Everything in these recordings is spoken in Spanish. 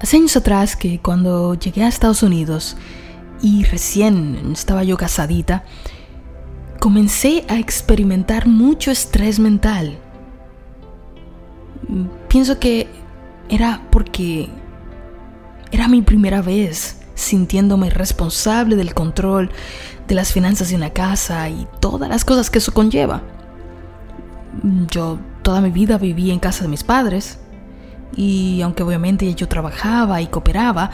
Hace años atrás que cuando llegué a Estados Unidos y recién estaba yo casadita, comencé a experimentar mucho estrés mental. Pienso que era porque era mi primera vez sintiéndome responsable del control de las finanzas de una casa y todas las cosas que eso conlleva. Yo toda mi vida viví en casa de mis padres y aunque obviamente yo trabajaba y cooperaba,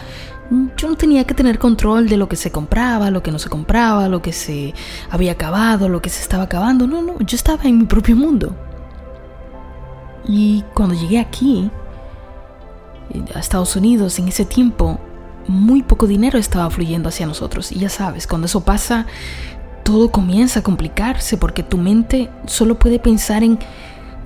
yo no tenía que tener control de lo que se compraba, lo que no se compraba, lo que se había acabado, lo que se estaba acabando. No, no, yo estaba en mi propio mundo. Y cuando llegué aquí, a Estados Unidos, en ese tiempo, muy poco dinero estaba fluyendo hacia nosotros. Y ya sabes, cuando eso pasa, todo comienza a complicarse porque tu mente solo puede pensar en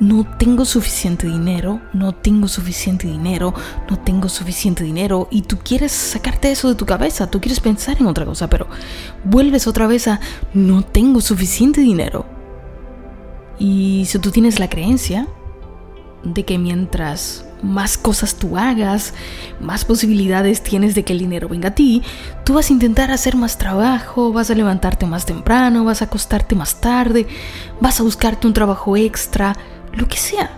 no tengo suficiente dinero, no tengo suficiente dinero, no tengo suficiente dinero y tú quieres sacarte eso de tu cabeza, tú quieres pensar en otra cosa, pero vuelves otra vez a no tengo suficiente dinero. Y si tú tienes la creencia de que mientras más cosas tú hagas, más posibilidades tienes de que el dinero venga a ti, tú vas a intentar hacer más trabajo, vas a levantarte más temprano, vas a acostarte más tarde, vas a buscarte un trabajo extra, lo que sea.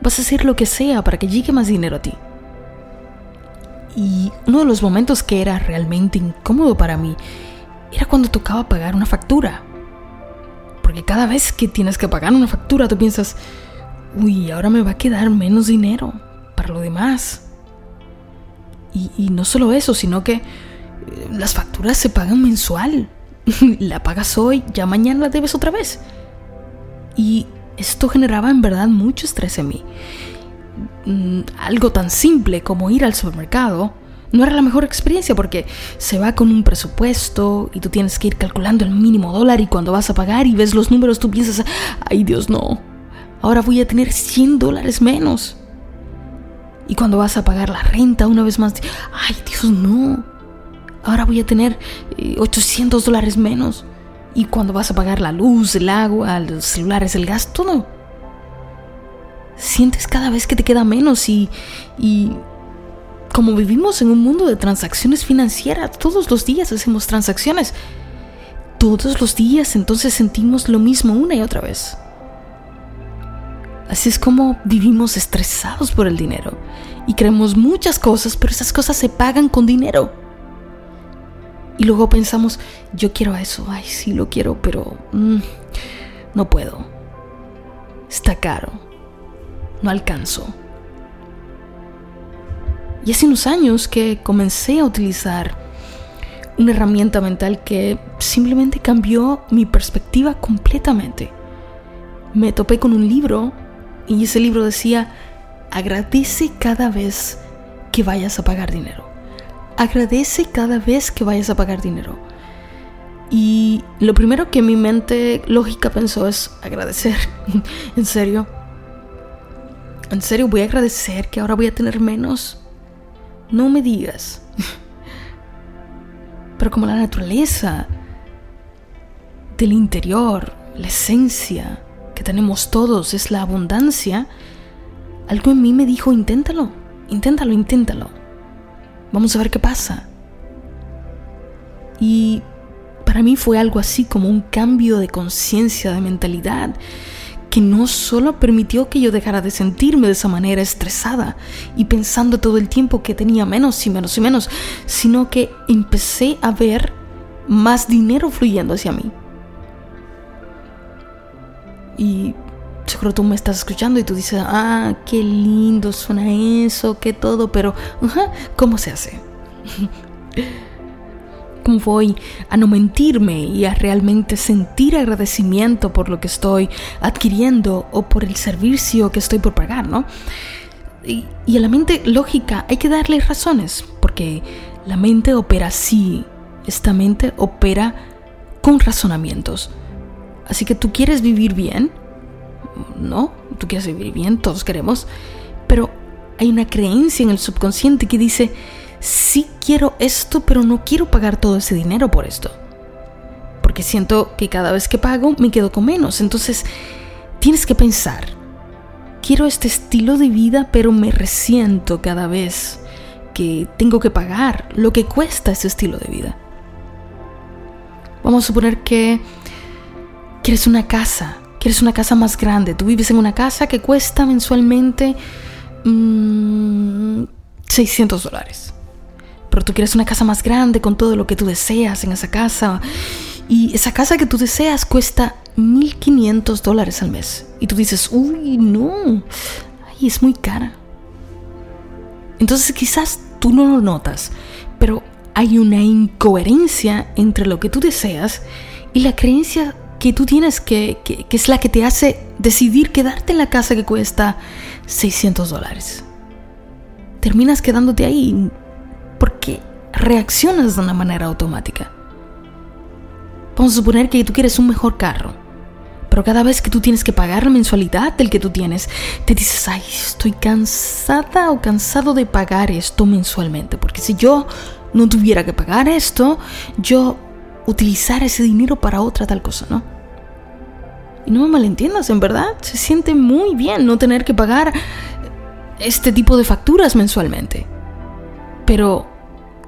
Vas a hacer lo que sea para que llegue más dinero a ti. Y uno de los momentos que era realmente incómodo para mí era cuando tocaba pagar una factura. Porque cada vez que tienes que pagar una factura, tú piensas, uy, ahora me va a quedar menos dinero para lo demás. Y, no solo eso, sino que eh, las facturas se pagan mensual. la pagas hoy, ya mañana la debes otra vez. Y esto generaba en verdad mucho estrés en mí. Mm, algo tan simple como ir al supermercado no era la mejor experiencia porque se va con un presupuesto y tú tienes que ir calculando el mínimo dólar y cuando vas a pagar y ves los números tú piensas, ay Dios no, ahora voy a tener 100 dólares menos. Y cuando vas a pagar la renta una vez más, ay Dios no, ahora voy a tener 800 eh, dólares menos. Y cuando vas a pagar la luz, el agua, los celulares, el gas, todo. Sientes cada vez que te queda menos y, y como vivimos en un mundo de transacciones financieras, todos los días hacemos transacciones. Todos los días entonces sentimos lo mismo una y otra vez. Así es como vivimos estresados por el dinero y creemos muchas cosas, pero esas cosas se pagan con dinero. Y luego pensamos, yo quiero eso, ay, sí lo quiero, pero mm, no puedo. Está caro. No alcanzo. Y hace unos años que comencé a utilizar una herramienta mental que simplemente cambió mi perspectiva completamente. Me topé con un libro y ese libro decía, agradece cada vez que vayas a pagar dinero. Agradece cada vez que vayas a pagar dinero. Y lo primero que mi mente lógica pensó es agradecer. en serio. En serio, voy a agradecer que ahora voy a tener menos. No me digas. Pero como la naturaleza del interior, la esencia, tenemos todos es la abundancia, algo en mí me dijo, inténtalo, inténtalo, inténtalo. Vamos a ver qué pasa. Y para mí fue algo así como un cambio de conciencia, de mentalidad, que no solo permitió que yo dejara de sentirme de esa manera estresada y pensando todo el tiempo que tenía menos y menos y menos, sino que empecé a ver más dinero fluyendo hacia mí. Y seguro tú me estás escuchando y tú dices, ah, qué lindo suena eso, qué todo, pero, ¿cómo se hace? ¿Cómo voy a no mentirme y a realmente sentir agradecimiento por lo que estoy adquiriendo o por el servicio que estoy por pagar, no? Y, y a la mente lógica hay que darle razones, porque la mente opera así, esta mente opera con razonamientos. Así que tú quieres vivir bien, ¿no? Tú quieres vivir bien, todos queremos, pero hay una creencia en el subconsciente que dice, sí quiero esto, pero no quiero pagar todo ese dinero por esto. Porque siento que cada vez que pago me quedo con menos. Entonces, tienes que pensar, quiero este estilo de vida, pero me resiento cada vez que tengo que pagar, lo que cuesta ese estilo de vida. Vamos a suponer que quieres una casa, quieres una casa más grande. Tú vives en una casa que cuesta mensualmente 600 mm, dólares. Pero tú quieres una casa más grande con todo lo que tú deseas en esa casa. Y esa casa que tú deseas cuesta 1500 dólares al mes. Y tú dices, uy, no, ay, es muy cara. Entonces quizás tú no lo notas, pero hay una incoherencia entre lo que tú deseas y la creencia que tú tienes que, que, es la que te hace decidir quedarte en la casa que cuesta 600 dólares. Terminas quedándote ahí porque reaccionas de una manera automática. Vamos a suponer que tú quieres un mejor carro, pero cada vez que tú tienes que pagar la mensualidad del que tú tienes, te dices, ay, estoy cansada o cansado de pagar esto mensualmente, porque si yo no tuviera que pagar esto, yo utilizar ese dinero para otra tal cosa, ¿no? Y no me malentiendas, en verdad, se siente muy bien no tener que pagar este tipo de facturas mensualmente. Pero,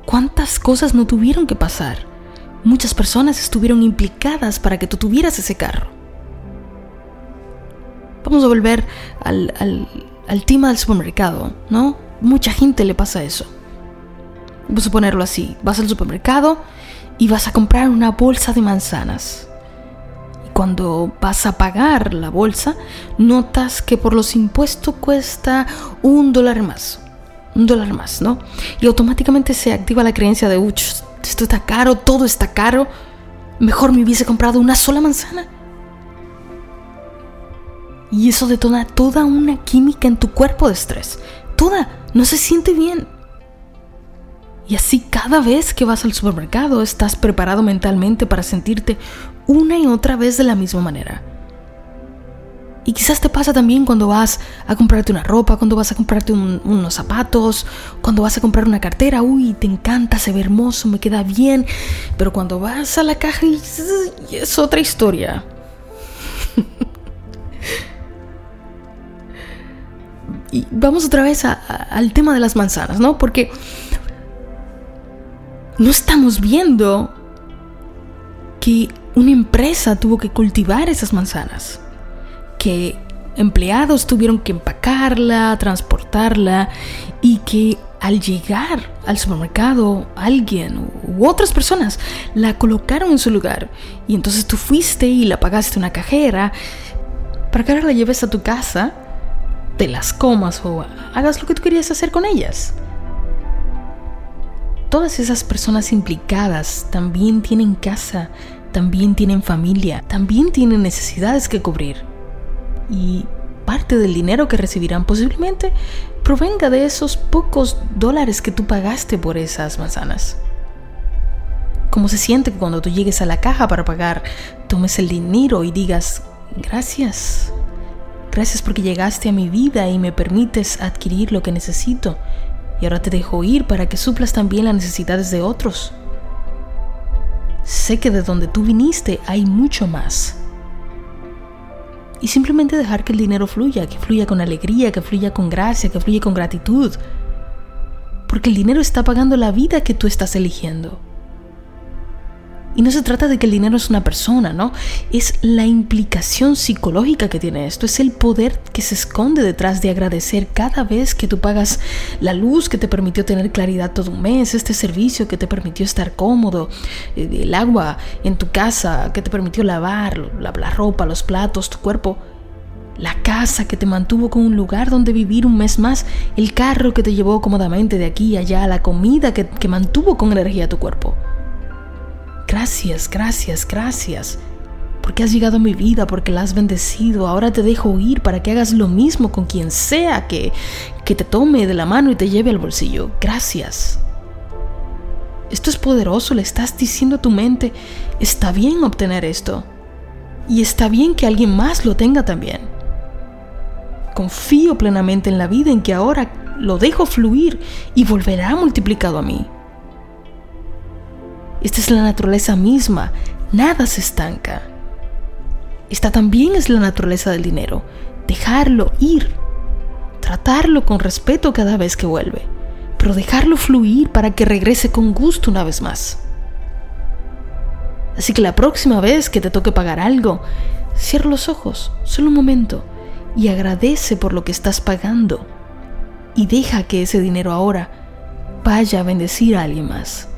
¿cuántas cosas no tuvieron que pasar? Muchas personas estuvieron implicadas para que tú tuvieras ese carro. Vamos a volver al, tema del supermercado, ¿no? Mucha gente le pasa eso. Vamos a ponerlo así. Vas al supermercado y vas a comprar una bolsa de manzanas. Cuando vas a pagar la bolsa, notas que por los impuestos cuesta un dólar más. Un dólar más, ¿no? Y automáticamente se activa la creencia de, uy, esto está caro, todo está caro. Mejor me hubiese comprado una sola manzana. Y eso detona toda una química en tu cuerpo de estrés. Toda. No se siente bien. Y así cada vez que vas al supermercado estás preparado mentalmente para sentirte una y otra vez de la misma manera. Y quizás te pasa también cuando vas a comprarte una ropa, cuando vas a comprarte unos zapatos, cuando vas a comprar una cartera, uy, te encanta, se ve hermoso, me queda bien, pero cuando vas a la caja y, es otra historia. y vamos otra vez al tema de las manzanas, ¿no? Porque no estamos viendo que una empresa tuvo que cultivar esas manzanas, que empleados tuvieron que empacarla, transportarla y que al llegar al supermercado alguien u otras personas la colocaron en su lugar y entonces tú fuiste y la pagaste una cajera. Para que ahora la lleves a tu casa, te las comas o hagas lo que tú querías hacer con ellas todas esas personas implicadas también tienen casa, también tienen familia, también tienen necesidades que cubrir. Y parte del dinero que recibirán posiblemente provenga de esos pocos dólares que tú pagaste por esas manzanas. ¿Cómo se siente cuando tú llegues a la caja para pagar, tomes el dinero y digas, gracias? Gracias porque llegaste a mi vida y me permites adquirir lo que necesito y ahora te dejo ir para que suplas también las necesidades de otros. Sé que de donde tú viniste hay mucho más. Y simplemente dejar que el dinero fluya, que fluya con alegría, que fluya con gracia, que fluya con gratitud. Porque el dinero está pagando la vida que tú estás eligiendo. Y no se trata de que el dinero es una persona, ¿no? Es la implicación psicológica que tiene esto, es el poder que se esconde detrás de agradecer cada vez que tú pagas la luz que te permitió tener claridad todo un mes, este servicio que te permitió estar cómodo, eh, el agua en tu casa que te permitió lavar la, ropa, los platos, tu cuerpo. La casa que te mantuvo con un lugar donde vivir un mes más, el carro que te llevó cómodamente de aquí a allá, la comida que, que mantuvo con energía tu cuerpo. Gracias, gracias, gracias. Porque has llegado a mi vida, porque la has bendecido. Ahora te dejo ir para que hagas lo mismo con quien sea que, que te tome de la mano y te lleve al bolsillo. Gracias. Esto es poderoso, le estás diciendo a tu mente, está bien obtener esto. Y está bien que alguien más lo tenga también. Confío plenamente en la vida en que ahora lo dejo fluir y volverá multiplicado a mí. Esta es la naturaleza misma, nada se estanca. Esta también es la naturaleza del dinero, dejarlo ir, tratarlo con respeto cada vez que vuelve, pero dejarlo fluir para que regrese con gusto una vez más. Así que la próxima vez que te toque pagar algo, cierra los ojos, solo un momento, y agradece por lo que estás pagando. Y deja que ese dinero ahora vaya a bendecir a alguien más.